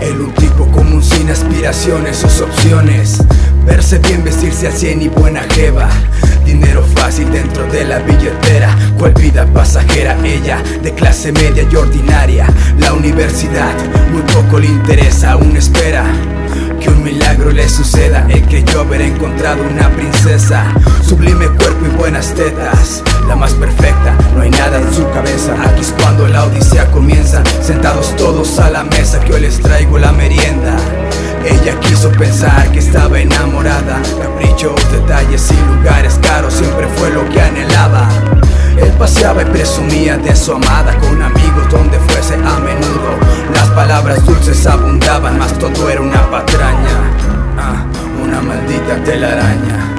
El tipo común sin aspiraciones, sus opciones. Verse bien, vestirse al cien y buena jeva. Dinero fácil dentro de la billetera. Cual vida pasajera, ella de clase media y ordinaria. La universidad muy poco le interesa, aún espera que un milagro le suceda. Él creyó haber encontrado una princesa, sublime cuerpo y buenas tetas, la más perfecta. No hay nada en su cabeza. Aquí es cuando la odisea comienza. Sentados todos a la mesa, que hoy les traigo la merienda. Pensar que estaba enamorada. Caprichos, detalles y lugares caros siempre fue lo que anhelaba. Él paseaba y presumía de su amada Con amigos donde fuese a menudo. Las palabras dulces abundaban, mas todo era una patraña. Ah, Una maldita telaraña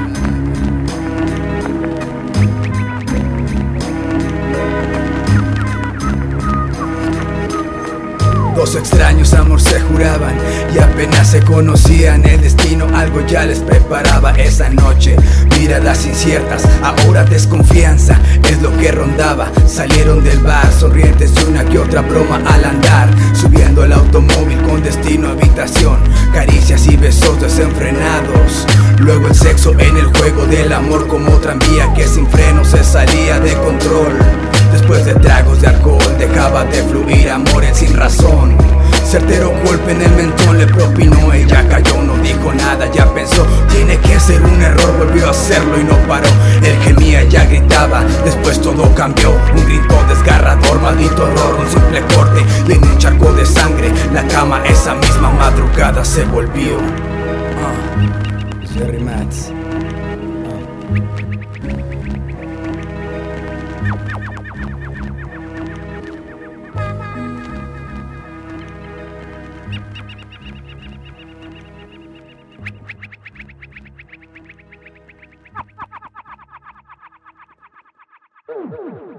Dos extraños amor se juraban y apenas se conocían el destino algo ya les preparaba esa noche. Miradas inciertas ahora desconfianza es lo que rondaba. Salieron del bar sonrientes una que otra broma al andar. Subiendo al automóvil con destino a habitación caricias y besos desenfrenados. Luego el sexo en el juego del amor como tranvía que sin freno se salía de control Después de tragos de alcohol dejaba de fluir amores sin razón. Certero golpe en el mentón le propinó Ella cayó, no dijo nada, ya pensó Tiene que ser un error, volvió a hacerlo y no paró. Él gemía, ya gritaba, después todo cambió. Un grito desgarrador, maldito horror, un simple corte Y en un charco de sangre, la cama esa misma madrugada se volvió. Uh, Jerry Mats uh. Woo!